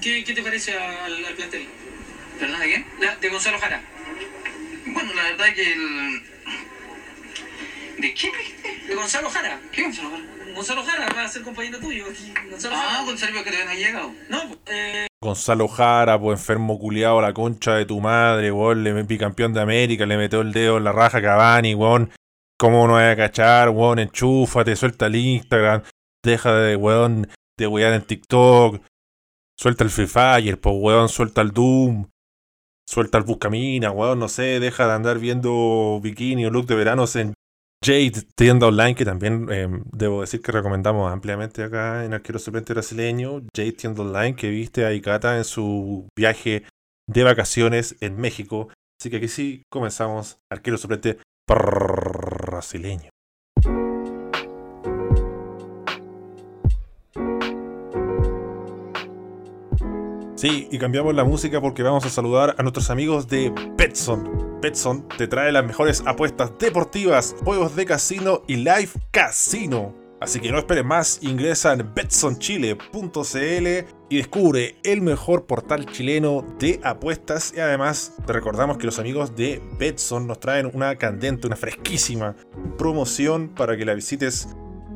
¿qué, qué te parece al, al plantel? ¿Perdón de quién? La- de Gonzalo Jara. Bueno, la verdad que el... ¿De quién? De Gonzalo Jara. ¿Qué Gonzalo Jara? Gonzalo Jara va a ser compañero tuyo. aquí. Gonzalo Ah, Jara. Gonzalo que todavía no ha llegado. No, eh, Gonzalo Jara, pues enfermo culiado, la concha de tu madre, weón, le bicampeón de América, le metió el dedo en la raja a Cavani, weón. ¿Cómo no vas a cachar, weón? Enchúfate, suelta el Instagram, deja de, weón, de wear en TikTok, suelta el Free Fire, pues, weón, suelta el Doom, suelta el Buscamina, weón, no sé, deja de andar viendo bikini o look de veranos en Jade, tienda online, que también eh, debo decir que recomendamos ampliamente acá en Arquero Suplente Brasileño. Jade, tienda online, que viste a Ikata en su viaje de vacaciones en México. Así que aquí sí comenzamos Arquero Suplente Brasileño. Sí, y cambiamos la música porque vamos a saludar a nuestros amigos de Betson. Betson te trae las mejores apuestas deportivas, juegos de casino y live casino. Así que no esperes más, ingresa en betsonchile.cl y descubre el mejor portal chileno de apuestas. Y además te recordamos que los amigos de Betson nos traen una candente, una fresquísima promoción para que la visites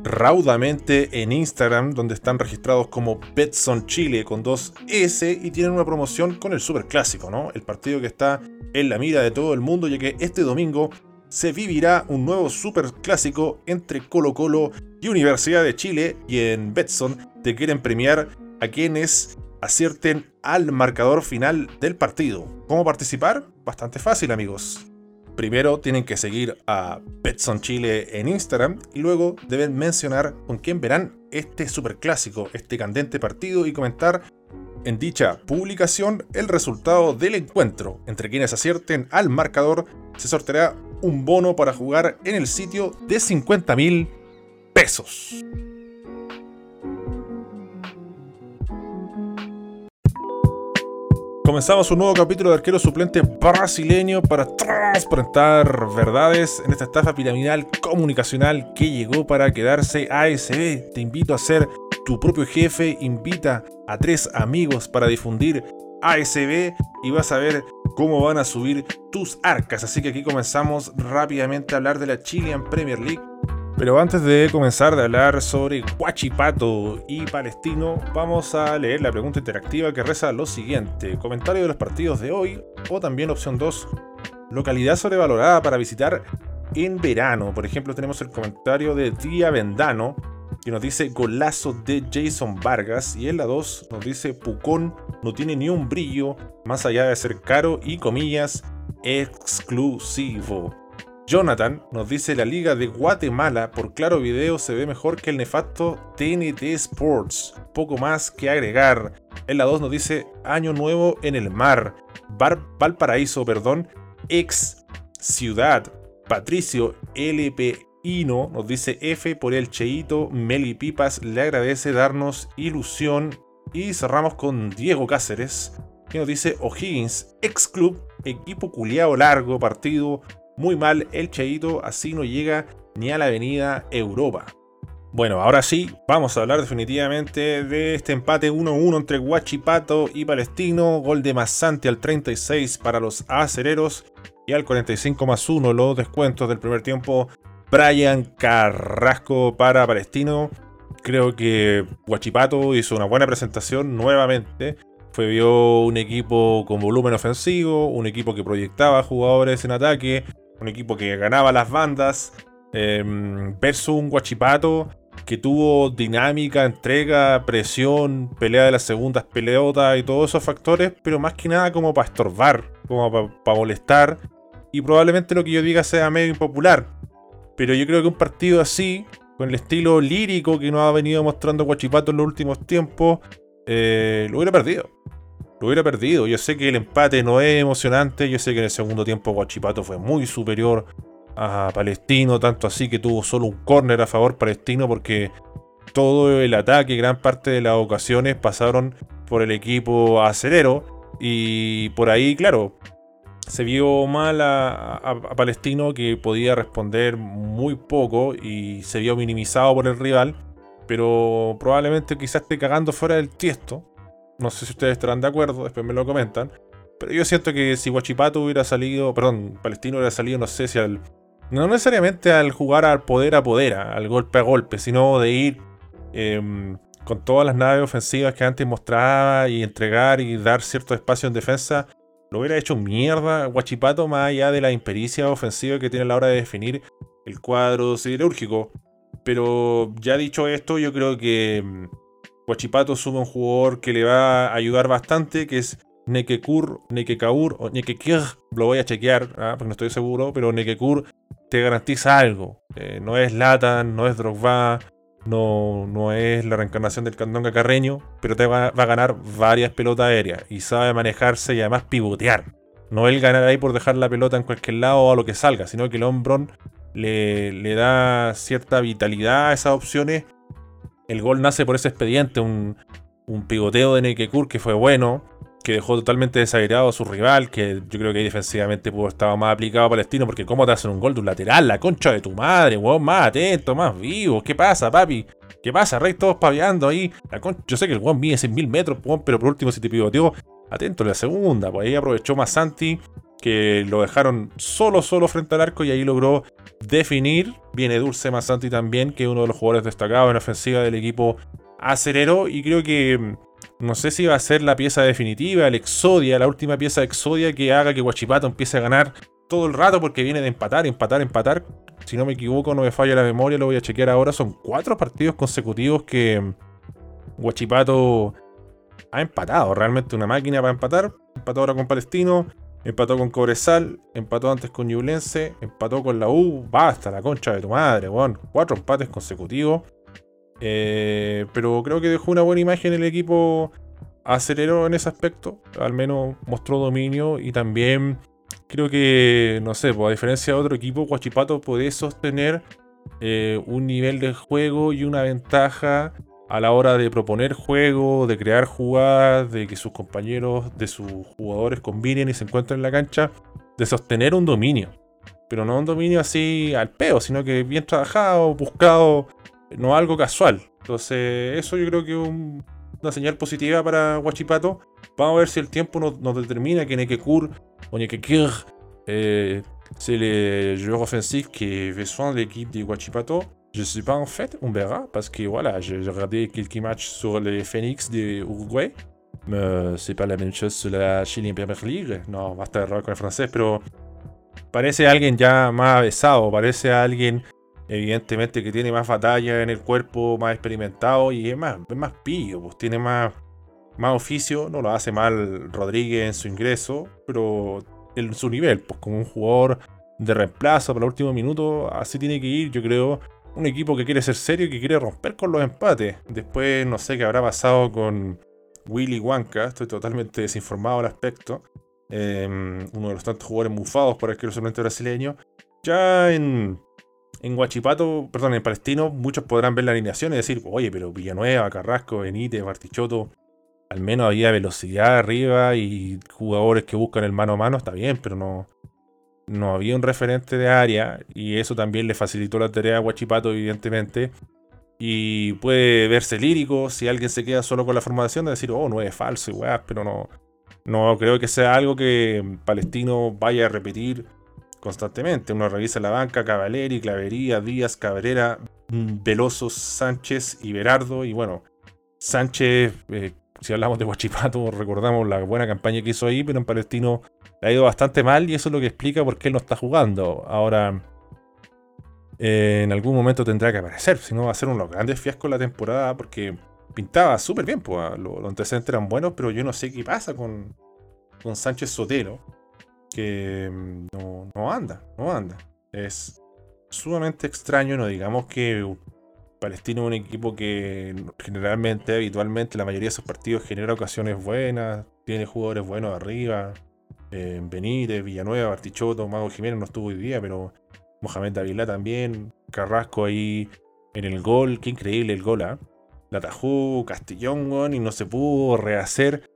raudamente en Instagram, donde están registrados como Betson Chile con dos S y tienen una promoción con el Super Clásico, ¿no? El partido que está en la mira de todo el mundo, ya que este domingo se vivirá un nuevo Super Clásico entre Colo Colo y Universidad de Chile y en Betson te quieren premiar a quienes acierten al marcador final del partido. ¿Cómo participar? Bastante fácil amigos. Primero tienen que seguir a Betson Chile en Instagram y luego deben mencionar con quién verán este superclásico, este candente partido y comentar en dicha publicación el resultado del encuentro. Entre quienes acierten al marcador se sorteará un bono para jugar en el sitio de 50 mil pesos. Comenzamos un nuevo capítulo de arquero suplente brasileño para transparentar verdades en esta estafa piramidal comunicacional que llegó para quedarse ASB. Te invito a ser tu propio jefe, invita a tres amigos para difundir ASB y vas a ver cómo van a subir tus arcas. Así que aquí comenzamos rápidamente a hablar de la Chilean Premier League. Pero antes de comenzar de hablar sobre Guachipato y Palestino, vamos a leer la pregunta interactiva que reza lo siguiente. Comentario de los partidos de hoy o también opción 2. Localidad sobrevalorada para visitar en verano. Por ejemplo, tenemos el comentario de Día Vendano que nos dice golazo de Jason Vargas y en la 2 nos dice Pucón no tiene ni un brillo más allá de ser caro y comillas exclusivo. Jonathan nos dice la liga de Guatemala por claro video se ve mejor que el nefasto TNT Sports. Poco más que agregar. En la 2 nos dice año nuevo en el mar. Bar Valparaíso, perdón. Ex ciudad. Patricio LP Ino nos dice F por el Cheito. Meli Pipas le agradece darnos ilusión. Y cerramos con Diego Cáceres que nos dice O'Higgins, ex club, equipo culiao largo, partido muy mal el Cheito, así no llega ni a la avenida Europa. Bueno, ahora sí, vamos a hablar definitivamente de este empate 1-1 entre Guachipato y Palestino. Gol de Massante al 36 para los acereros y al 45 más 1 los descuentos del primer tiempo. Brian Carrasco para Palestino. Creo que Guachipato hizo una buena presentación nuevamente. Fue vio un equipo con volumen ofensivo, un equipo que proyectaba jugadores en ataque, un equipo que ganaba las bandas, eh, versus un Guachipato que tuvo dinámica, entrega, presión, pelea de las segundas peleotas y todos esos factores, pero más que nada como para estorbar, como para molestar, y probablemente lo que yo diga sea medio impopular. Pero yo creo que un partido así, con el estilo lírico que nos ha venido mostrando Guachipato en los últimos tiempos, eh, lo hubiera perdido. Lo hubiera perdido. Yo sé que el empate no es emocionante. Yo sé que en el segundo tiempo Guachipato fue muy superior a Palestino. Tanto así que tuvo solo un córner a favor Palestino porque todo el ataque, gran parte de las ocasiones pasaron por el equipo acelero. Y por ahí, claro, se vio mal a, a, a, Palestino que podía responder muy poco y se vio minimizado por el rival. Pero probablemente quizás esté cagando fuera del tiesto. No sé si ustedes estarán de acuerdo, después me lo comentan. Pero yo siento que si Guachipato hubiera salido, perdón, Palestino hubiera salido, no sé si al. No necesariamente al jugar al poder a poder, al golpe a golpe, sino de ir em, con todas las naves ofensivas que antes mostraba y entregar y dar cierto espacio en defensa, lo hubiera hecho mierda Guachipato más allá de la impericia ofensiva que tiene a la hora de definir el cuadro siderúrgico. Pero ya dicho esto, yo creo que Guachipato sube un jugador que le va a ayudar bastante, que es Nekekur, Nekekaur o Nekekir. Lo voy a chequear, ¿ah? porque no estoy seguro, pero Nekekur te garantiza algo. Eh, no es Latan, no es Drogba, no, no es la reencarnación del candón carreño, pero te va, a ganar varias pelotas aéreas y sabe manejarse y además pivotear. No él ganar ahí por dejar la pelota en cualquier lado o a lo que salga, sino que el Ombron le, le da cierta vitalidad a esas opciones. El gol nace por ese expediente, un, un pivoteo de Nekekur que fue bueno, que dejó totalmente desagrado a su rival, que yo creo que ahí defensivamente pudo estar más aplicado a Palestino, porque cómo te hacen un gol de un lateral, la concha de tu madre, weón, más atento, más vivo, ¿qué pasa, papi? ¿Qué pasa, Rey? Todos paviando ahí. La Yo sé que el weón mide 100.000 metros, weón, pero por último si te pivoteó, atento la segunda, pues ahí aprovechó más Santi, que lo dejaron solo, solo frente al arco y ahí logró definir. Viene Dulce Santi también, que es uno de los jugadores destacados en ofensiva del equipo acerero, y creo que no sé si va a ser la pieza definitiva, el Exodia, la última pieza de Exodia que haga que Guachipato empiece a ganar todo el rato porque viene de empatar, empatar, empatar. Si no me equivoco, no me falla la memoria, lo voy a chequear ahora. Son cuatro partidos consecutivos que Guachipato ha empatado. Realmente una máquina para empatar. Empató ahora con Palestino, empató con Cobresal, empató antes con Ñublense, empató con la U. Basta, la concha de tu madre, weón. Cuatro empates consecutivos. Eh, pero creo que dejó una buena imagen el equipo aceleró en ese aspecto. Al menos mostró dominio y también creo que, no sé, pues, a diferencia de otro equipo, Guachipato puede sostener eh, un nivel de juego y una ventaja a la hora de proponer juego, de crear jugadas, de que sus compañeros, de sus jugadores combinen y se encuentren en la cancha, de sostener un dominio. Pero no un dominio así al peo, sino que bien trabajado, buscado no algo casual. Entonces, eso yo creo que es una señal positiva para Huachipato. Vamos a ver si el tiempo nos, determina que Nekekur o Nekekir eh, c'est le joueur offensif qui de l'équipe de Huachipato. Je sais pas en fait, on verra, parce que voilà, j'ai regardé quelques matchs sur les Phoenix de Uruguay, mais c'est pas la même chose sur la Chile Premier League. No, basta de error con el francés, pero parece alguien ya más avesado, parece alguien evidentemente que tiene más batalla en el cuerpo, más experimentado y es más, es más pillo, pues tiene más, más oficio, no lo hace mal Rodríguez en su ingreso, pero en su nivel, pues como un jugador de reemplazo para el último minuto, así tiene que ir, yo creo, un equipo que quiere ser serio y que quiere romper con los empates. Después no sé qué habrá pasado con Willy Wanka, estoy totalmente desinformado al aspecto. Em, uno de los tantos jugadores mufados por el que brasileño. Ya en en Guachipato, perdón, en Palestino, muchos podrán ver la alineación y decir, oye, pero Villanueva, Carrasco, Benítez, Bartichotto, al menos había velocidad arriba y jugadores que buscan el mano a mano, está bien, pero no, no había un referente de área y eso también le facilitó la tarea a Guachipato, evidentemente. Y puede verse lírico si alguien se queda solo con la formación de decir, oh, no es falso y pero no, no creo que sea algo que Palestino vaya a repetir constantemente. Uno revisa la banca, Cavaleri, Clavería, Díaz, Cabrera, mm, Velosos, Sánchez y Berardo. Y bueno, Sánchez, eh, si hablamos de Guachipato, recordamos la buena campaña que hizo ahí, pero en Palestino le ha ido bastante mal y eso es lo que explica por qué él no está jugando. Ahora, eh, en algún momento tendrá que aparecer, si no va a ser unos grandes fiascos la temporada porque pintaba súper bien, pues, los, antecedentes eran buenos, pero yo no sé qué pasa con, con Sánchez Sotelo que mm, no, anda, no anda. Es sumamente extraño, no digamos que Palestino es un equipo que generalmente, habitualmente, la mayoría de sus partidos genera ocasiones buenas, tiene jugadores buenos arriba. Eh, Benítez, Villanueva, Bartichotto, Mago Jiménez no estuvo hoy día, pero Mohamed Davila también, Carrasco ahí en el gol, qué increíble el gol, ¿ah? La atajó Castellón, y no se pudo rehacer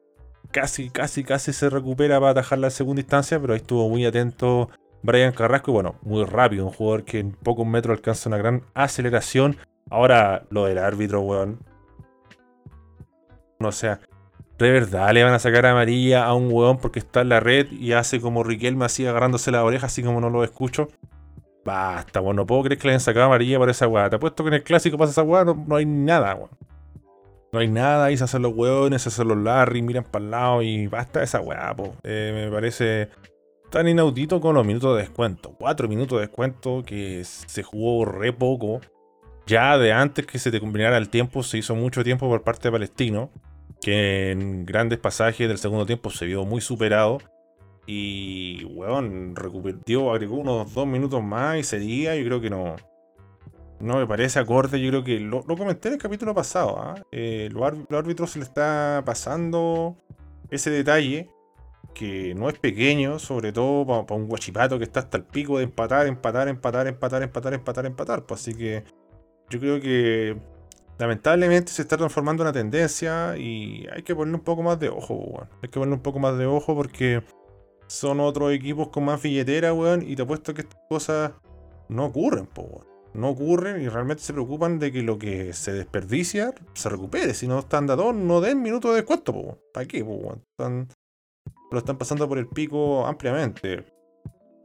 casi, casi, casi se recupera para atajarla en segunda instancia, pero ahí estuvo muy atento Brian Carrasco y bueno, muy rápido, un jugador que en pocos metros alcanza una gran aceleración. Ahora, lo del árbitro, weón. O sea, ¿De verdad le van a sacar amarilla a un weón porque está en la red y hace como Riquelme así agarrándose la oreja, así como no lo escucho? Basta, weón, no puedo creer que le hayan sacado amarilla por esa weá. Te apuesto que en el clásico pasa esa weá, no, hay nada, weón. No hay nada, ahí se hacen los weones, se hacen los Larry, miran para el lado y basta esa weá, po. Eh, me parece tan inaudito con los minutos de descuento. Cuatro minutos de descuento que se jugó re poco. Ya de antes que se te combinara el tiempo, se hizo mucho tiempo por parte de Palestino que en grandes pasajes del segundo tiempo se vio muy superado. Y, weón, recuperó, agregó unos dos minutos más y sería, yo creo que no. No me parece acorde, yo creo que lo, comenté en el capítulo pasado. ¿ah? Eh, los, árbitros se le está pasando ese detalle que no es pequeño, sobre todo para, un guachipato que está hasta el pico de empatar, empatar, empatar, empatar, empatar, empatar, empatar. Pues así que yo creo que lamentablemente se está transformando una tendencia y hay que ponerle un poco más de ojo, weón. Hay que ponerle un poco más de ojo porque son otros equipos con más billetera, weón, y te apuesto que estas cosas no ocurren, po, weón. No ocurren y realmente se preocupan de que lo que se desperdicia se recupere. Si no están dados, no den minutos de descuento, po, weón. ¿Para qué, po, weón? Están, lo están pasando por el pico ampliamente.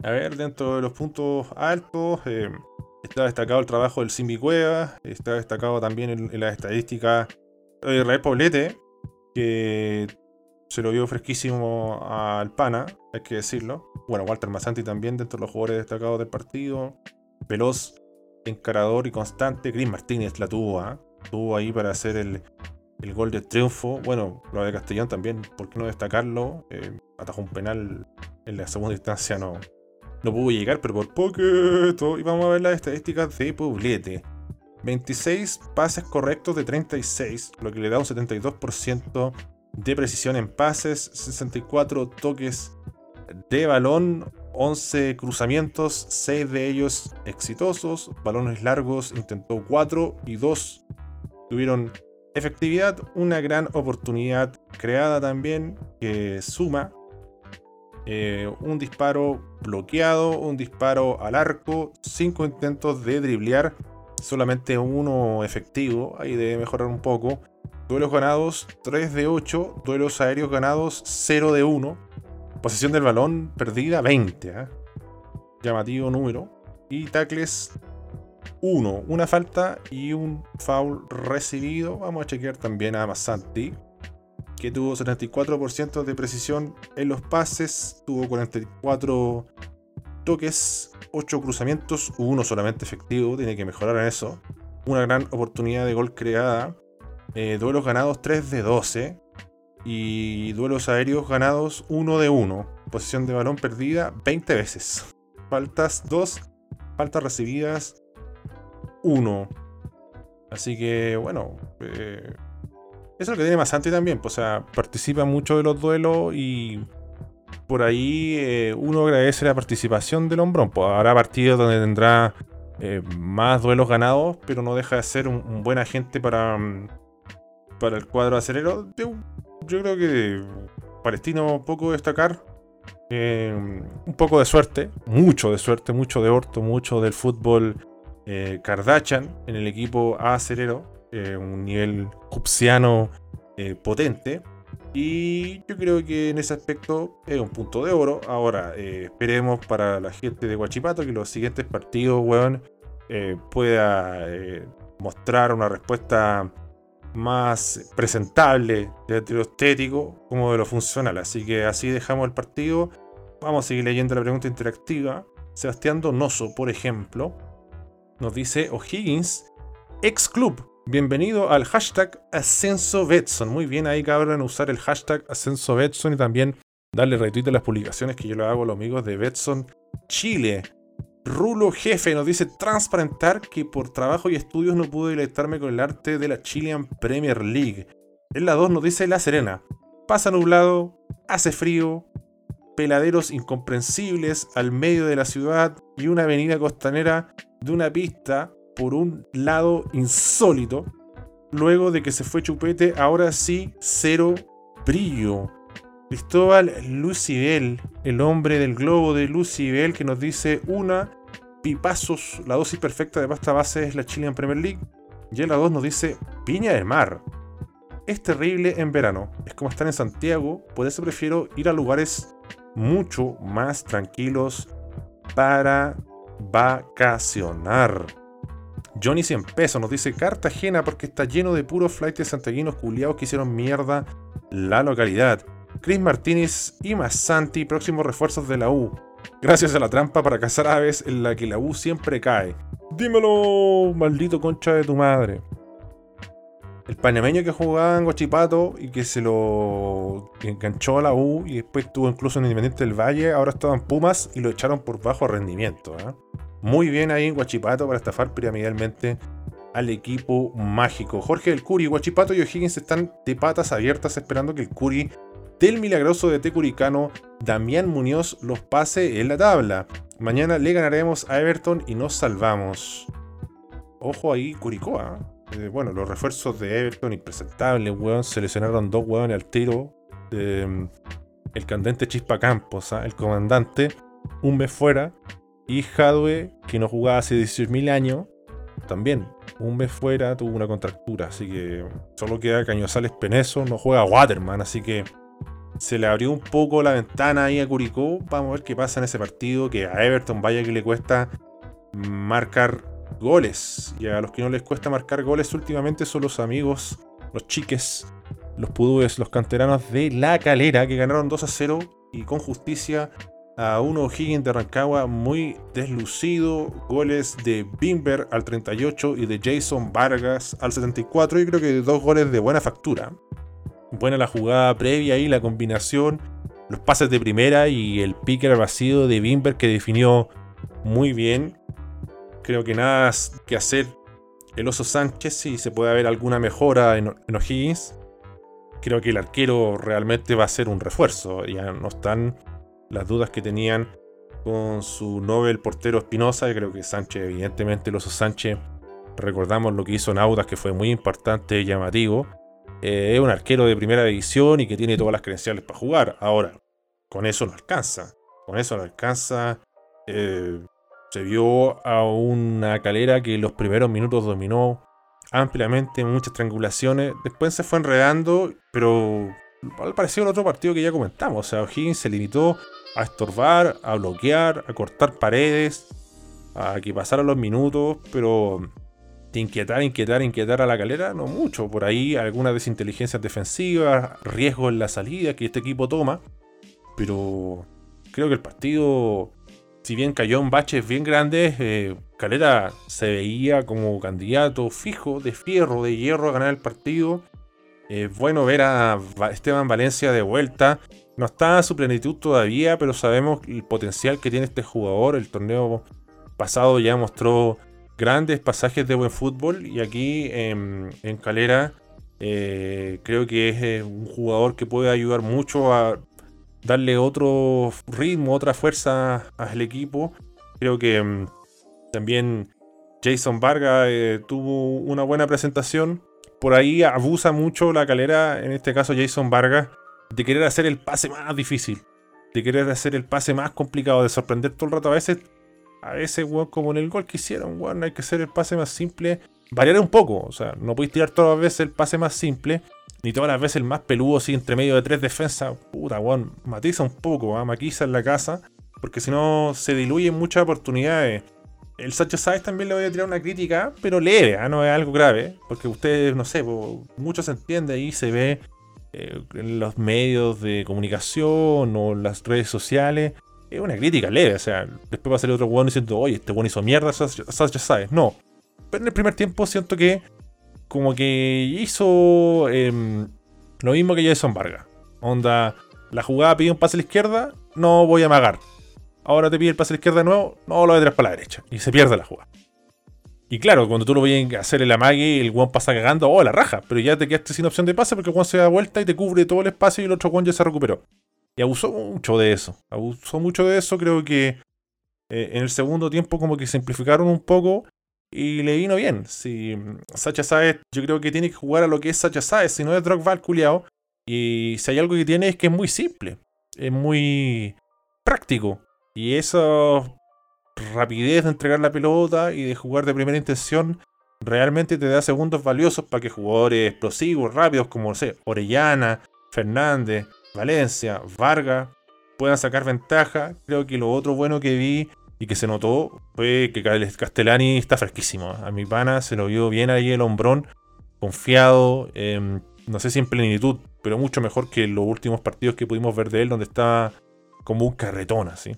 A ver, dentro de los puntos altos, eh, Está destacado el trabajo del Simbi Cueva, está destacado también en, la estadística de Israel Poblete, que se lo vio fresquísimo al Pana, hay que decirlo. Bueno, Walter Masanti también dentro de los jugadores destacados del partido. Veloz, encarador y constante. Chris Martínez la tuvo, ¿ah? tuvo ahí para hacer el, gol de triunfo. Bueno, lo de Castellón también, ¿por qué no destacarlo? Eh, atajó un penal en la segunda instancia, no, no pudo llegar, pero por poquito. Y vamos a ver las estadísticas de Poblete. 26 pases correctos de 36, lo que le da un 72% de precisión en pases, 64 toques de balón, 11 cruzamientos, 6 de ellos exitosos, balones largos intentó 4 y 2 tuvieron efectividad, una gran oportunidad creada también que suma eh, un disparo bloqueado, un disparo al arco, 5 intentos de driblear, solamente uno efectivo, ahí debe mejorar un poco. Duelos ganados 3 de 8, duelos aéreos ganados 0 de 1, posesión del balón perdida 20, ¿eh? llamativo número, y tacles 1, una falta y un foul recibido. Vamos a chequear también a Massanti que tuvo 74% de precisión en los pases, tuvo 44 toques, 8 cruzamientos, uno solamente efectivo, tiene que mejorar en eso. Una gran oportunidad de gol creada. Eh, duelos ganados 3 de 12. Y duelos aéreos ganados 1 de 1. Posición de balón perdida 20 veces. Faltas 2. Faltas recibidas 1. Así que bueno. Eh, es lo que tiene Masante también, pues, o sea, participa mucho de los duelos y por ahí eh, uno agradece la participación del hombrón. Pues habrá partidos donde tendrá eh, más duelos ganados, pero no deja de ser un, buen agente para, mm, para el cuadro acelero. Yo, creo que Palestino poco destacar. Eh, un poco de suerte, mucho de suerte, mucho de orto, mucho del fútbol Kardashian en el equipo acelero. Eh, un nivel cupsiano eh, potente. Y yo creo que en ese aspecto es un punto de oro. Ahora, eh, esperemos para la gente de Guachipato que los siguientes partidos, weón, pueda mostrar una respuesta más presentable desde lo estético como de lo funcional. Así que así dejamos el partido. Vamos a seguir leyendo la pregunta interactiva. Sebastián Donoso, por ejemplo, nos dice O'Higgins, ex club, Bienvenido al hashtag Ascenso Betson. Muy bien ahí cabrón usar el hashtag Ascenso Betson y también darle retweet a las publicaciones que yo lo hago a los amigos de Betson Chile. Rulo Jefe nos dice transparentar que por trabajo y estudios no pude deleitarme con el arte de la Chilean Premier League. En la 2 nos dice La Serena. Pasa nublado, hace frío, peladeros incomprensibles al medio de la ciudad y una avenida costanera de una pista por un lado insólito. Luego de que se fue Chupete, ahora sí, cero brillo. Cristóbal Lucibel, el hombre del globo de Lucibel, que nos dice una, pipazos, la dosis perfecta de pasta base es la Chilean Premier League. Y en la 2 nos dice Piña del Mar. es terrible en verano. Es como estar en Santiago, por eso prefiero ir a lugares mucho más tranquilos para vacacionar. Johnny 100 pesos nos dice Cartagena porque está lleno de puros flights de santiaguinos culiados que hicieron mierda la localidad. Chris Martínez y Massanti, próximos refuerzos de la U. Gracias a la trampa para cazar aves en la que la U siempre cae. Dímelo, maldito concha de tu madre. El panameño que jugaba en Guachipato y que se lo enganchó a la U y después estuvo incluso en Independiente del Valle, ahora estaba en Pumas y lo echaron por bajo rendimiento. ¿eh? Muy bien ahí en Guachipato para estafar piramidalmente al equipo mágico. Jorge del Curi, Guachipato y O'Higgins están de patas abiertas esperando que el Curi del milagroso de Tecuricano, Damián Muñoz, los pase en la tabla. Mañana le ganaremos a Everton y nos salvamos. Ojo ahí, Curicoa. Eh, bueno, los refuerzos de Everton impresentables, weón. Seleccionaron dos weones al tiro. Mm, el candente Chispa Campos, ¿ah? el comandante, un mes fuera. Y Jadwe, que no jugaba hace 18.000 años, también un mes fuera, tuvo una contractura. Así que solo queda Cañosales Peneso, no juega Waterman. Así que se le abrió un poco la ventana ahí a Curicó. Vamos a ver qué pasa en ese partido. Que a Everton vaya que le cuesta marcar goles. Y a los que no les cuesta marcar goles últimamente son los amigos, los chiques, los pudúes, los canteranos de La Calera, que ganaron 2 a 0 y con justicia a uno Higgins de Rancagua muy deslucido. Goles de Bimber al 38 y de Jason Vargas al 74. Y creo que dos goles de buena factura. Buena la jugada previa y la combinación. Los pases de primera y el picker vacío de Bimber que definió muy bien. Creo que nada que hacer el Oso Sánchez si se puede ver alguna mejora en, O'Higgins. Creo que el arquero realmente va a ser un refuerzo. Ya no están las dudas que tenían con su Nobel portero Espinosa. Creo que Sánchez, evidentemente, el Oso Sánchez, recordamos lo que hizo en que fue muy importante y llamativo. Eh, es un arquero de primera división y que tiene todas las credenciales para jugar. Ahora, con eso no alcanza. Con eso no alcanza. Eh, se vio a una calera que los primeros minutos dominó ampliamente, muchas triangulaciones. Después se fue enredando, pero al pareció el otro partido que ya comentamos. O sea, O'Higgins se limitó a estorbar, a bloquear, a cortar paredes, a que pasaran los minutos, pero de inquietar, inquietar, inquietar a la calera, no mucho. Por ahí algunas desinteligencias defensivas, riesgos en la salida que este equipo toma. Pero creo que el partido si bien cayó en baches bien grandes, eh, Calera se veía como candidato fijo, de fierro, de hierro a ganar el partido. Es bueno ver a Esteban Valencia de vuelta. No está a su plenitud todavía, pero sabemos el potencial que tiene este jugador. El torneo pasado ya mostró grandes pasajes de buen fútbol y aquí en Calera eh, creo que es eh, un jugador que puede ayudar mucho a darle otro ritmo, otra fuerza al equipo. Creo que mm, también Jason Vargas eh, tuvo una buena presentación. Por ahí abusa mucho la calera, en este caso Jason Vargas, de querer hacer el pase más difícil, de querer hacer el pase más complicado, de sorprender todo el rato. A veces, a veces, como en el gol que hicieron, bueno, hay que hacer el pase más simple. Variar un poco, o sea, no podéis tirar todas las veces el pase más simple ni todas las veces el más peludo, así entre medio de tres defensas. Puta, weón, matiza un poco, ¿eh? en la casa, porque si no se diluyen muchas oportunidades. El Sacha Sáez también le voy a tirar una crítica, pero leve, ¿eh? no es algo grave, porque ustedes, no sé, mucho se entiende ahí, se ve eh, en los medios de comunicación o las redes sociales. Es una crítica leve, o sea, después va a salir otro weón diciendo, oye, este weón hizo mierda Sacha Sáez. No, pero en el primer tiempo siento que como que hizo em, lo mismo que Jason Vargas. Onda, la jugada pide un pase a la izquierda, no voy a amagar. Ahora te pide el pase a la izquierda de nuevo, no lo tirar para la derecha. Y se pierde la jugada. Y claro, cuando tú lo voy a hacer el amague, el one pasa cagando, oh, la raja. Pero ya te quedaste sin opción de pase porque el one se da vuelta y te cubre todo el espacio y el otro one ya se recuperó. Y abusó mucho de eso. Abusó mucho de eso. Creo que eh, en el segundo tiempo como que simplificaron un poco y le vino bien. Si Sacha Saez, yo creo que tiene que jugar a lo que es Sacha Saez, si no es Drogba culiao. Y si hay algo que tiene es que es muy simple, es muy práctico. Y esa rapidez de entregar la pelota y de jugar de primera intención realmente te da segundos valiosos para que jugadores explosivos, rápidos como no sé, Orellana, Fernández, Valencia, Vargas puedan sacar ventaja. Creo que lo otro bueno que vi y que se notó fue que Castellani está fresquísimo. A mi pana se lo vio bien ahí el hombrón, confiado, em, no sé si en plenitud, pero mucho mejor que los últimos partidos que pudimos ver de él, donde estaba como un carretón así.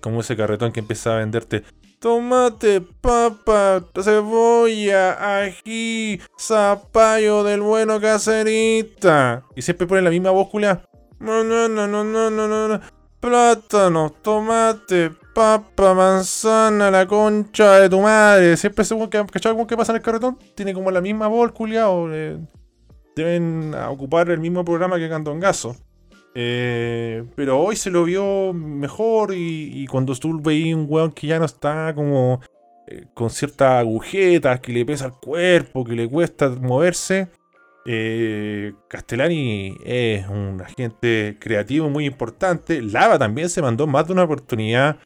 Como ese carretón que empieza a venderte tomate, papa, cebolla, ají, zapallo del bueno caserita. Y siempre pone la misma voz, No, no, no, no, no, no, no. Plátano, tomate, papa, manzana, la concha de tu madre. Siempre según que, ¿cachado cómo que pasa en el carretón? Tiene como la misma voz, culiao. Eh, deben ocupar el mismo programa que Candongazo. Eh, pero hoy se lo vio mejor y, cuando tú veías un weón que ya no está como eh, con ciertas agujetas, que le pesa el cuerpo, que le cuesta moverse, eh, Castellani es un agente creativo muy importante. Lava también se mandó más de una oportunidad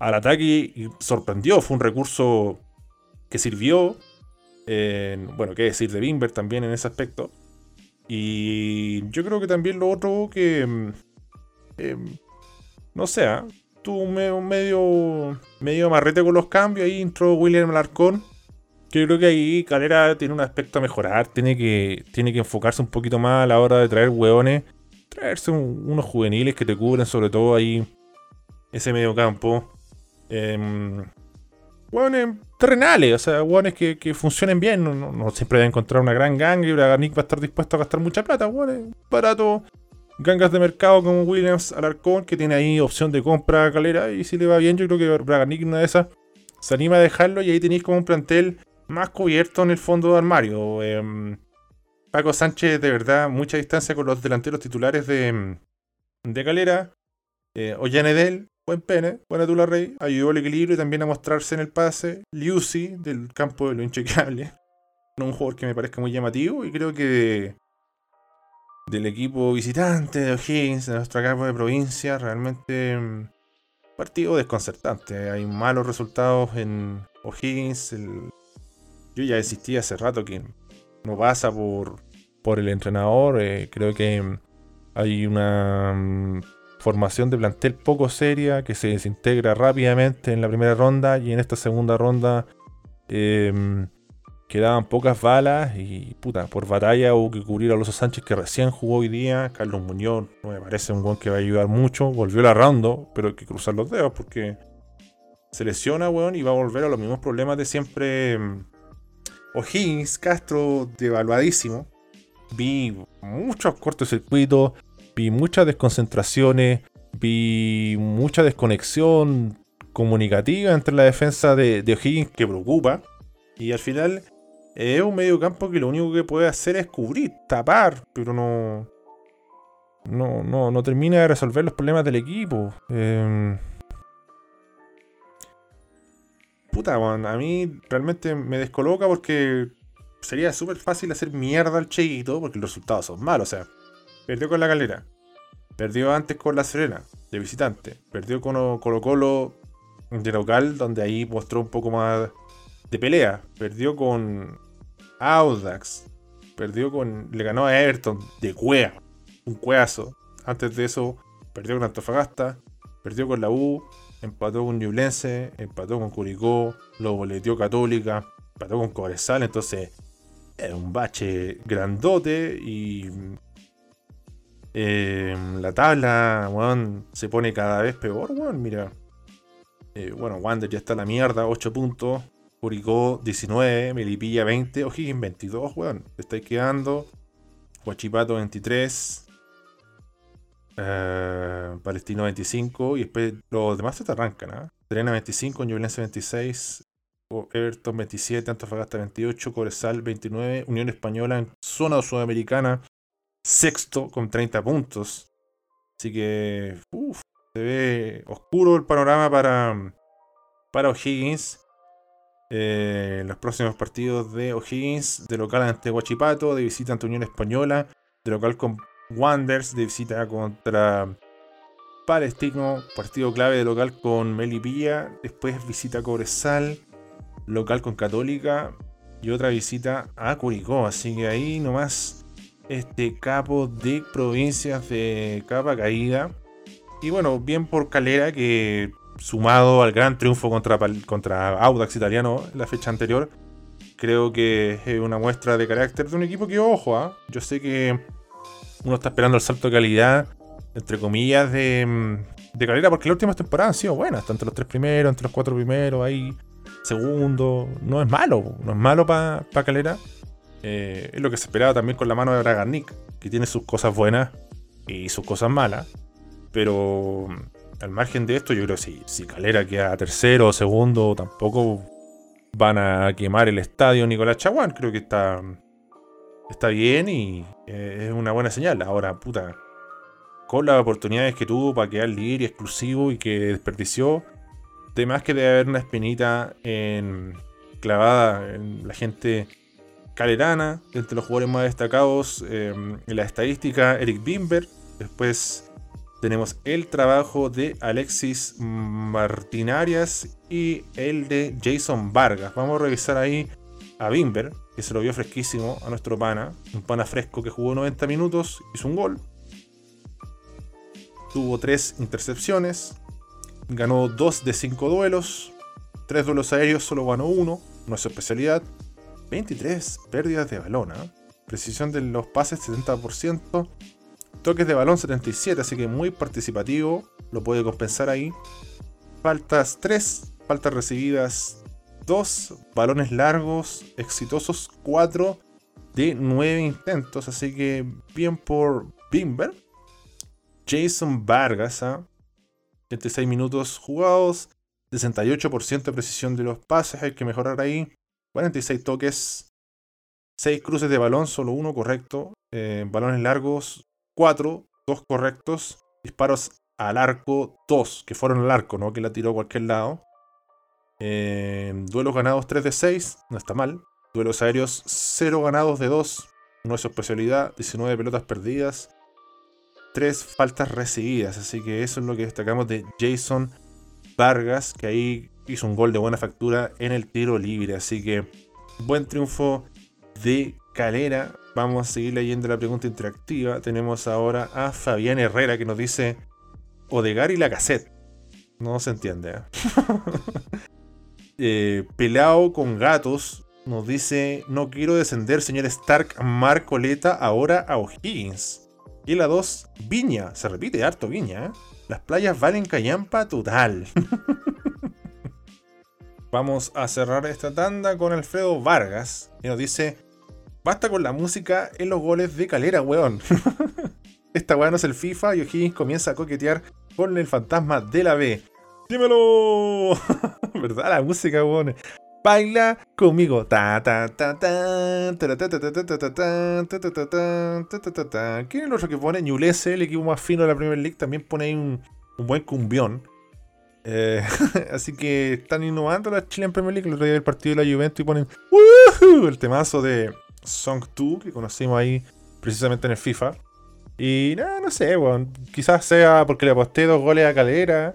al ataque y sorprendió. Fue un recurso que sirvió. bueno, qué decir de Bimber también en ese aspecto. Y yo creo que también lo otro que. Mm, em, no sé, ¿ah? tuvo un medio, medio amarrete con los cambios. Ahí entró William Alarcón. Yo creo que ahí Calera tiene un aspecto a mejorar. Tiene que, tiene que enfocarse un poquito más a la hora de traer hueones. Traerse unos juveniles que te cubren, sobre todo ahí ese medio campo. Eh, hueones terrenales, o sea, hueones que, que funcionen bien. No, siempre debe encontrar una gran ganga y Bragarnik va a estar dispuesto a gastar mucha plata, hueones barato. Gangas de mercado como Williams Alarcón, que tiene ahí opción de compra a calera. Y si le va bien, yo creo que Bragarnik, una de esas, se anima a dejarlo. Y ahí tenéis como un plantel más cubierto en el fondo de armario. Em, Paco Sánchez, de verdad, mucha distancia con los delanteros titulares de, de calera. Eh, Ollanedel, buen pene, buena tula rey, ayudó al equilibrio y también a mostrarse en el pase. Lucy, del campo de lo inchequeable. No un jugador que me parezca muy llamativo y creo que del equipo visitante de O'Higgins, de nuestro campo de provincia, realmente mm, partido desconcertante. Hay malos resultados en O'Higgins. Yo ya insistí hace rato que no pasa por, por el entrenador. Eh, creo que mm, hay una mm, formación de plantel poco seria que se desintegra rápidamente en la primera ronda y en esta segunda ronda em, quedaban pocas balas y puta, por batalla hubo que cubrir a Loso Sánchez que recién jugó hoy día, Carlos Muñoz no me parece un buen que va a ayudar mucho, volvió la rondo, pero hay que cruzar los dedos porque se lesiona, weón, y va a volver a los mismos problemas de siempre. Em, O'Higgins, Castro, devaluadísimo. Vi muchos cortocircuitos, vi muchas desconcentraciones, vi mucha desconexión comunicativa entre la defensa de, O'Higgins que preocupa. Y al final es un medio campo que lo único que puede hacer es cubrir, tapar, pero no. No, no, no termina de resolver los problemas del equipo. Em, puta, a mí realmente me descoloca porque sería súper fácil hacer mierda al Cheito porque los resultados son malos. O sea, Perdió con la Calera. Perdió antes con la Serena, de visitante. Perdió con Colo Colo de local, donde ahí mostró un poco más de pelea. Perdió con Audax. Perdió con. Le ganó a Everton de cuea. Un cueazo. Antes de eso, perdió con Antofagasta. Perdió con la U. Empató con Ñublense. Empató con Curicó. Lo boleteó Católica. Empató con Cobresal. Entonces, es un bache grandote. Y eh, la tabla, se pone cada vez peor, weón. Mira. Eh, bueno, Wander ya está en la mierda, 8 puntos. Curicó 19, Melipilla 20, O'Higgins 22, weón. Te estáis quedando. Huachipato 23. Eh, Palestino 25. Y después los demás se te arrancan, ¿ah? Serena 25, Ñublense 26. Everton 27, Antofagasta 28, Coresal 29, Unión Española en zona sudamericana sexto con 30 puntos. Así que se ve oscuro el panorama para, para O'Higgins. Eh, los próximos partidos de O'Higgins, de local ante Huachipato, de visita ante Unión Española, de local con Wanders, de visita contra Palestino, partido clave de local con Melipilla, después visita Cobresal, local con Católica, y otra visita a Curicó. Así que ahí nomás este capo de provincias de capa caída. Y bueno, bien por Calera que sumado al gran triunfo contra, contra Audax italiano la fecha anterior, creo que es una muestra de carácter de un equipo que, ojo, ¿ah? yo sé que uno está esperando el salto de calidad, entre comillas, de, mm, de Calera, porque las últimas temporadas han sido buenas, tanto los tres primeros, entre los cuatro primeros, ahí, segundo, no es malo, no es malo para pa Calera. Eh, es lo que se esperaba también con la mano de Bragarnik, que tiene sus cosas buenas y sus cosas malas, pero al margen de esto, yo creo que si, si Calera queda tercero o segundo, tampoco van a quemar el estadio Nicolás Chaguán. Creo que está, está bien y eh, es una buena señal. Ahora, puta, con las oportunidades que tuvo para quedar líder y exclusivo y que desperdició, además que debe haber una espinita en, clavada en la gente calerana, entre los jugadores más destacados eh, en la estadística, Eric Bimber, después tenemos el trabajo de Alexis Martinarias y el de Jason Vargas. Vamos a revisar ahí a Bimber, que se lo vio fresquísimo a nuestro pana. Un pana fresco que jugó 90 minutos, hizo un gol. Tuvo 3 intercepciones. Ganó 2 de 5 duelos. 3 duelos aéreos, solo ganó 1. No es su especialidad. 23 pérdidas de balón. ¿eh? Precisión de los pases 70%. Toques de balón 77, así que muy participativo. Lo puede compensar ahí. Faltas 3, faltas recibidas 2, balones largos, exitosos 4 de 9 intentos. Así que bien por Bimber. Jason Vargas, ¿ah? 76 minutos jugados, 68% de precisión de los pases, hay que mejorar ahí. 46 toques, 6 cruces de balón, solo uno correcto. Eh, balones largos, 4, 2 correctos, disparos al arco 2, que fueron al arco, ¿no? Que la tiró a cualquier lado. Eh, duelos ganados 3 de 6, no está mal. Duelos aéreos 0 ganados de 2, no es su especialidad. 19 pelotas perdidas, 3 faltas recibidas. Así que eso es lo que destacamos de Jason Vargas, que ahí hizo un gol de buena factura en el tiro libre. Así que buen triunfo de Calera. Vamos a seguir leyendo la pregunta interactiva. Tenemos ahora a Fabián Herrera que nos dice Odegar y la cassette. No se entiende. ¿eh? eh, pelao con gatos nos dice no quiero descender señor Stark Marcoleta ahora a O'Higgins. Y la 2, Viña. Se repite harto Viña. ¿eh? Las playas valen callampa total. Vamos a cerrar esta tanda con Alfredo Vargas, que nos dice Basta con la música en los goles de Calera, weón. Esta weón no es el FIFA y O'Higgins comienza a coquetear con el fantasma de la B. ¡Dímelo! ¿Verdad? La música, weón. Baila conmigo. ¿Quién es el otro que pone? Ñulese, el equipo más fino de la Premier League, también pone ahí un, buen cumbión. así que están innovando la Chile en Premier League. El otro día del partido de la Juventus y ponen el temazo de Song 2, que conocimos ahí precisamente en el FIFA. Y nada, no, sé, bueno, quizás sea porque le aposté dos goles a Calera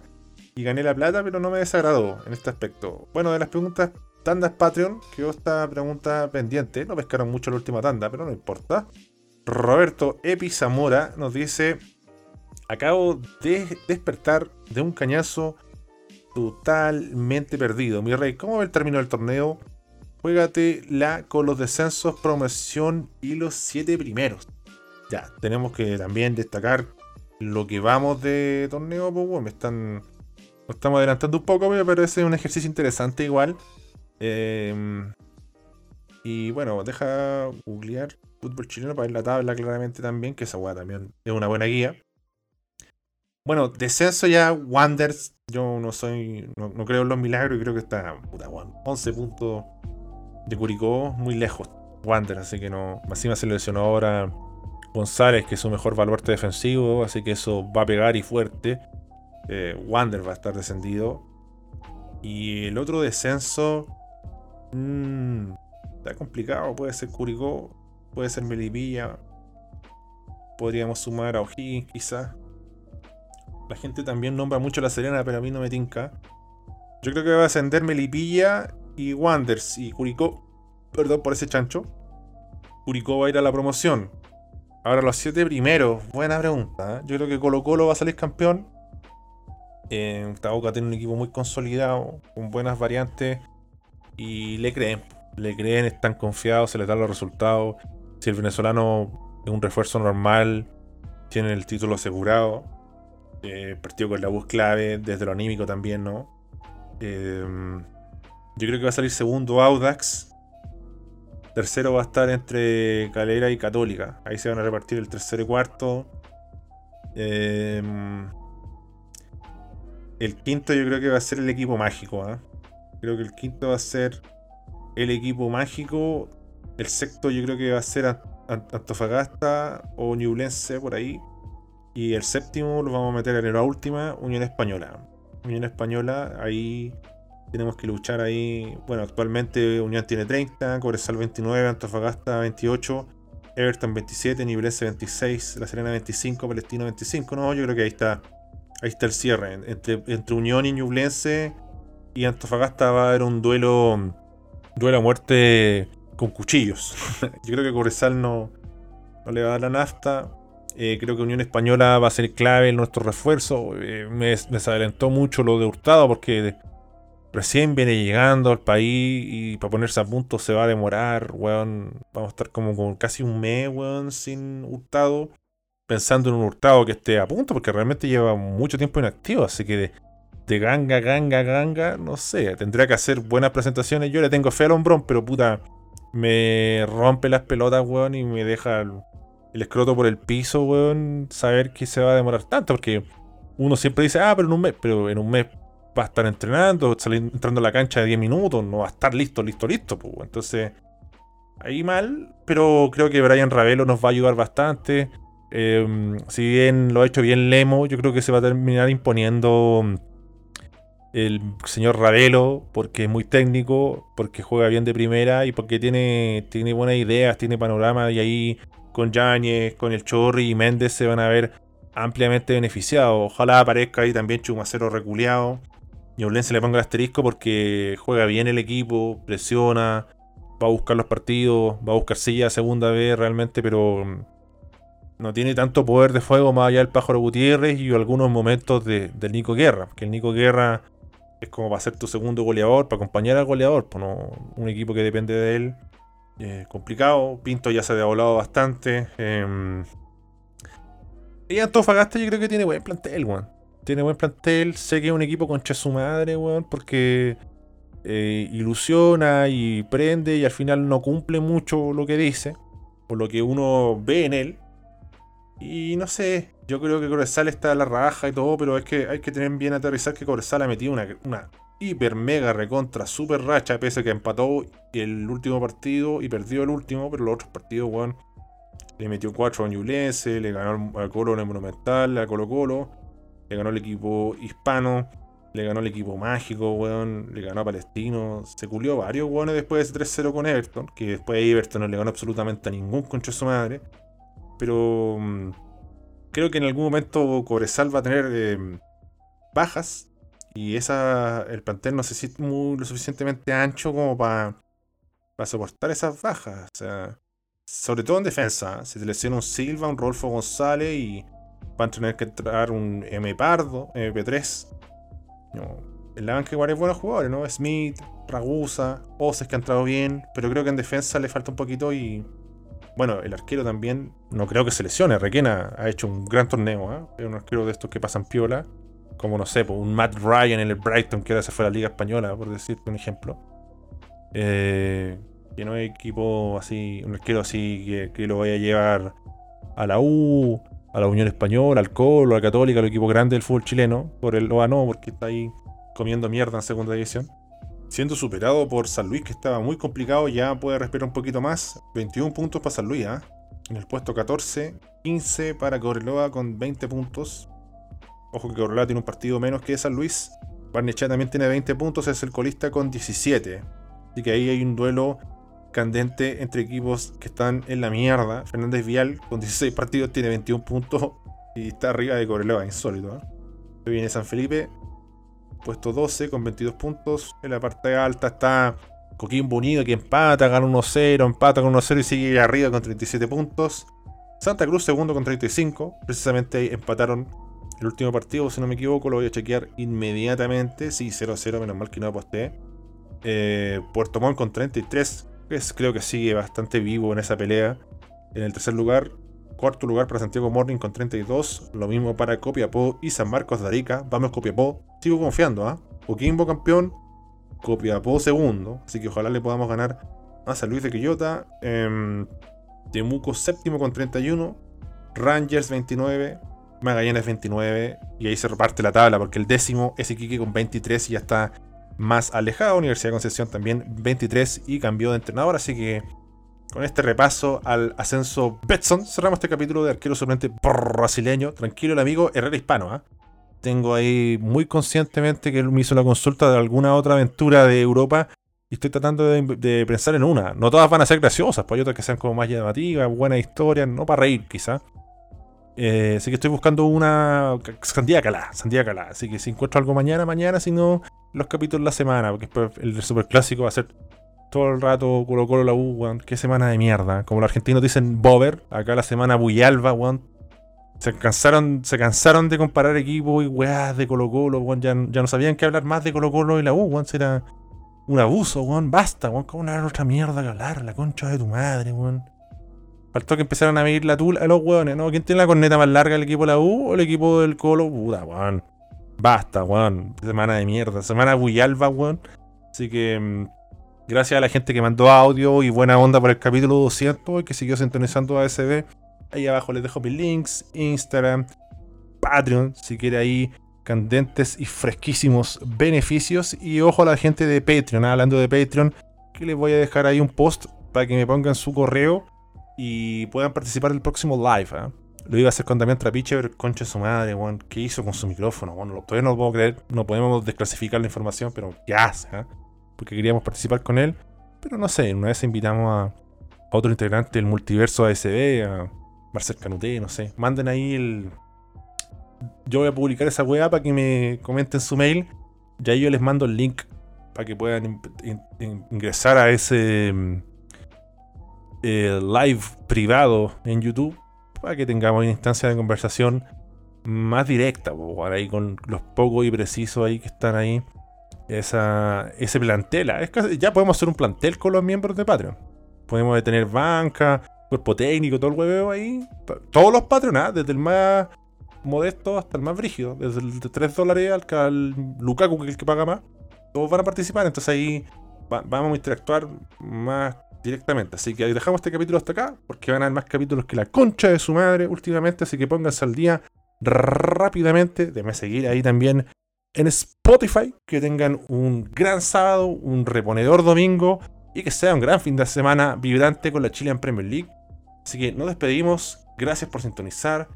y gané la plata, pero no me desagradó en este aspecto. Bueno, de las preguntas tandas Patreon, quedó esta pregunta pendiente. No pescaron mucho la última tanda, pero no importa. Roberto Epi Zamora nos dice: Acabo de despertar de un cañazo totalmente perdido. Mi rey, ¿cómo ve el término del torneo? Juégate la con los descensos, promoción y los siete primeros. Ya, tenemos que también destacar lo que vamos de torneo, pues me están. Nos estamos adelantando un poco, pero ese es un ejercicio interesante igual. Em, y bueno, deja googlear fútbol chileno para ver la tabla claramente también, que esa weá también es una buena guía. Bueno, descenso ya, Wanders. Yo no soy. No, creo en los milagros y creo que está. Puta, 11 puntos de Curicó muy lejos. Wander, así que no. Encima se ahora González, que es su mejor baluarte defensivo, así que eso va a pegar y fuerte. Eh, Wander va a estar descendido. Y el otro descenso. Mmm, está complicado. Puede ser Curicó, puede ser Melipilla. Podríamos sumar a O'Higgins, quizás. La gente también nombra mucho La Serena, pero a mí no me tinca. Yo creo que va a ascender Melipilla y Wanders y Curicó Perdón por ese chancho. Curicó va a ir a la promoción. Ahora los siete primeros, buena pregunta. ¿eh? Yo creo que Colo Colo va a salir campeón. Eh, tiene un equipo muy consolidado, con buenas variantes. Y le creen. Le creen, están confiados, se les dan los resultados. Si el venezolano es un refuerzo normal, tiene el título asegurado. Eh, partido con la bus clave, desde lo anímico también, ¿no? Eh, yo creo que va a salir segundo Audax. Tercero va a estar entre Calera y Católica. Ahí se van a repartir el tercero y cuarto. Eh, el quinto yo creo que va a ser el equipo mágico. ¿ah? Creo que el quinto va a ser el equipo mágico. El sexto yo creo que va a ser Antofagasta o Ñublense por ahí. Y el séptimo lo vamos a meter en la última, Unión Española. Unión Española, ahí tenemos que luchar ahí. Bueno, actualmente Unión tiene 30, Cobresal 29, Antofagasta 28, Everton 27, Ñublense 26, La Serena 25, Palestino 25. No, yo creo que ahí está ahí está el cierre. Entre, entre Unión y Ñublense y Antofagasta va a haber un duelo, duelo a muerte con cuchillos. yo creo que Cobresal no, no le va a dar la nafta. Eh, creo que Unión Española va a ser clave en nuestro refuerzo. Eh, me, desalentó mucho lo de Hurtado porque recién viene llegando al país y para ponerse a punto se va a demorar, weón. Vamos a estar como con casi un mes, weón, sin Hurtado. Pensando en un Hurtado que esté a punto porque realmente lleva mucho tiempo inactivo. Así que de, ganga, ganga, ganga, no sé. Tendría que hacer buenas presentaciones. Yo le tengo fe al hombrón, pero puta, me rompe las pelotas, weón, y me deja escroto por el piso, weón, saber que se va a demorar tanto, porque uno siempre dice, ah, pero en un mes, pero en un mes va a estar entrenando, salir, entrando a la cancha de 10 minutos, no va a estar listo, listo, listo, entonces, ahí mal, pero creo que Brian Ravelo nos va a ayudar bastante. Em, si bien lo ha hecho bien Lemo, yo creo que se va a terminar imponiendo el señor Ravelo, porque es muy técnico, porque juega bien de primera y porque tiene, tiene buenas ideas, tiene panorama y ahí con Yáñez, con el Chorri y Méndez se van a ver ampliamente beneficiados. Ojalá aparezca ahí también Chumacero reculeado. Y se le ponga el asterisco porque juega bien el equipo, presiona, va a buscar los partidos, va a buscar silla segunda vez realmente, pero mm, no tiene tanto poder de fuego más allá del Pájaro Gutiérrez y algunos momentos del Nico Guerra. Que el Nico Guerra es como para ser tu segundo goleador, para acompañar al goleador, pues no un equipo que depende de él. Eh, complicado. Pinto ya se ha volado bastante. Eh, y Antofagasta yo creo que tiene buen plantel, weón. Tiene buen plantel. Sé que es un equipo concha su madre, weón, porque eh, ilusiona y prende y al final no cumple mucho lo que dice. Por lo que uno ve en él. Y no sé, yo creo que Cobresal está a la raja y todo, pero es que hay que tener bien aterrizar que Cobresal ha metido una hiper mega recontra super racha, pese a que empató el último partido y perdió el último, pero los otros partidos, weón, le metió 4 a Ñublense, le ganó al Colo en el Monumental, a Colo Colo, le ganó el equipo hispano, le ganó el equipo mágico, weón, le ganó a Palestino, se culió varios weones después de 3-0 con Everton, que después de Everton no le ganó absolutamente a ningún concha de su madre, pero mm, creo que en algún momento Cobresal va a tener eh, bajas y esa, el plantel no sé si es muy, lo suficientemente ancho como para soportar esas bajas. O sea, sobre todo en defensa. Si te un Silva, un Rolfo González y van a tener que entrar un M Pardo, MP3. No, en la banca igual es buenos jugadores, ¿no? Smith, Ragusa, Oses que han entrado bien, pero creo que en defensa le falta un poquito y. Bueno, el arquero también, no creo que se lesione. Requena ha hecho un gran torneo, ¿eh? Es un arquero de estos que pasan piola como no sé, un Matt Ryan en el Brighton que ahora se fue a la Liga Española, por decirte un ejemplo. Eh, que equipo así, un arquero así que, lo vaya a llevar a la U, a la Unión Española, al Colo, a la Católica, al equipo grande del fútbol chileno. Por el OA no, porque está ahí comiendo mierda en segunda división. Siendo superado por San Luis, que estaba muy complicado, ya puede respirar un poquito más. 21 puntos para San Luis, ¿ah? En el puesto 14, 15 para Correloa con 20 puntos. Ojo que Corralá tiene un partido menos que San Luis. Barnechea también tiene 20 puntos, es el colista con 17. Así que ahí hay un duelo candente entre equipos que están en la mierda. Fernández Vial con 16 partidos tiene 21 puntos y está arriba de Correloa, insólito. ¿eh? Viene San Felipe, puesto 12 con 22 puntos. En la parte alta está Coquimbo Unido que empata, gana 1-0, empata con 1-0 y sigue arriba con 37 puntos. Santa Cruz segundo con 35. Precisamente ahí empataron el último partido, si no me equivoco, lo voy a chequear inmediatamente. Sí, 0-0, menos mal que no aposté. Eh, Puerto Montt con 33, que creo que sigue bastante vivo en esa pelea. En el tercer lugar, cuarto lugar para Santiago Morning con 32. Lo mismo para Copiapó y San Marcos de Arica. Vamos Copiapó. Sigo confiando, ¿ah? Coquimbo campeón, Copiapó segundo. Así que ojalá le podamos ganar a San Luis de Quillota. Eh, Temuco séptimo con 31. Rangers 29. Magallanes 29. Y ahí se reparte la tabla porque el décimo es Iquique con 23 y ya está más alejado. Universidad de Concepción también 23 y cambió de entrenador. Así que con este repaso al ascenso Betson cerramos este capítulo de arquero suplente brasileño. Tranquilo el amigo Herrera Hispano. ¿ah? Tengo ahí muy conscientemente que él me hizo la consulta de alguna otra aventura de Europa y estoy tratando de, pensar en una. No todas van a ser graciosas, pues hay otras que sean como más llamativas, buenas historias, no para reír quizá. Eh, así que estoy buscando una sandía calá, sandía calá. Así que si encuentro algo mañana, mañana, si no, los capítulos la semana, porque después el superclásico va a ser todo el rato Colo Colo la U, weón. Qué semana de mierda. Como los argentinos dicen Bober, acá la semana Buyalba, weón. Se cansaron, se cansaron de comparar equipos y weás de Colo Colo, weón. Ya, no sabían qué hablar más de Colo Colo y la U, weón. Será un abuso, weón. Basta, weón. ¿Cómo una otra mierda que hablar? La concha de tu madre, weón. Faltó que empezaran a medir la tula a los weones, ¿no? ¿Quién tiene la corneta más larga, el equipo de la U o el equipo del Colo? Puta, weón. Basta, weón. Semana de mierda. Semana Buyalba, weón. Así que mm, gracias a la gente que mandó audio y buena onda por el capítulo 200 y que siguió sintonizando ASB. Ahí abajo les dejo mis links, Instagram, Patreon, si quiere ahí candentes y fresquísimos beneficios. Y ojo a la gente de Patreon, ¿ah? hablando de Patreon, que les voy a dejar ahí un post para que me pongan su correo y puedan participar del próximo live. ¿ah? Lo iba a hacer con Damián Trapiche, pero concha de su madre, bueno, ¿qué hizo con su micrófono? Bueno, todavía no lo puedo creer, no podemos desclasificar la información, pero ¿qué hace? ¿ah? Porque queríamos participar con él. Pero no sé, una vez invitamos a, otro integrante del multiverso ASB, a Marcel Canuté, no sé. Manden ahí el, yo voy a publicar esa weá para que me comenten su mail. Y ahí yo les mando el link para que puedan ingresar a ese mm, eh, live privado en YouTube. Para que tengamos una instancia de conversación más directa, ahí con los pocos y precisos ahí que están ahí. Esa, ese plantel. Ah, ya podemos hacer un plantel con los miembros de Patreon. Podemos tener banca, cuerpo técnico, todo el hueveo ahí. Todos los Patreon, ¿ah? desde el más modesto hasta el más brígido, desde el de 3 dólares al Lukaku, que es el que paga más, todos van a participar, entonces ahí vamos a interactuar más directamente. Así que dejamos este capítulo hasta acá, porque van a haber más capítulos que la concha de su madre últimamente, así que pónganse al día rápidamente, déjenme seguir ahí también en Spotify, que tengan un gran sábado, un reponedor domingo y que sea un gran fin de semana vibrante con la Chilean Premier League. Así que nos despedimos, gracias por sintonizar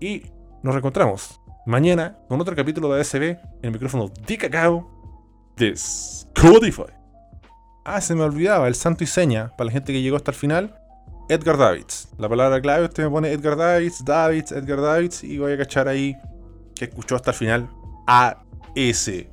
y nos reencontramos mañana con otro capítulo de ASB en el micrófono de cacao de Spotify. Ah, se me olvidaba, el santo y seña, para la gente que llegó hasta el final, Edgar Davids. La palabra clave, usted me pone Edgar Davids, Davids, Edgar Davids, y voy a cachar ahí que escuchó hasta el final ASB.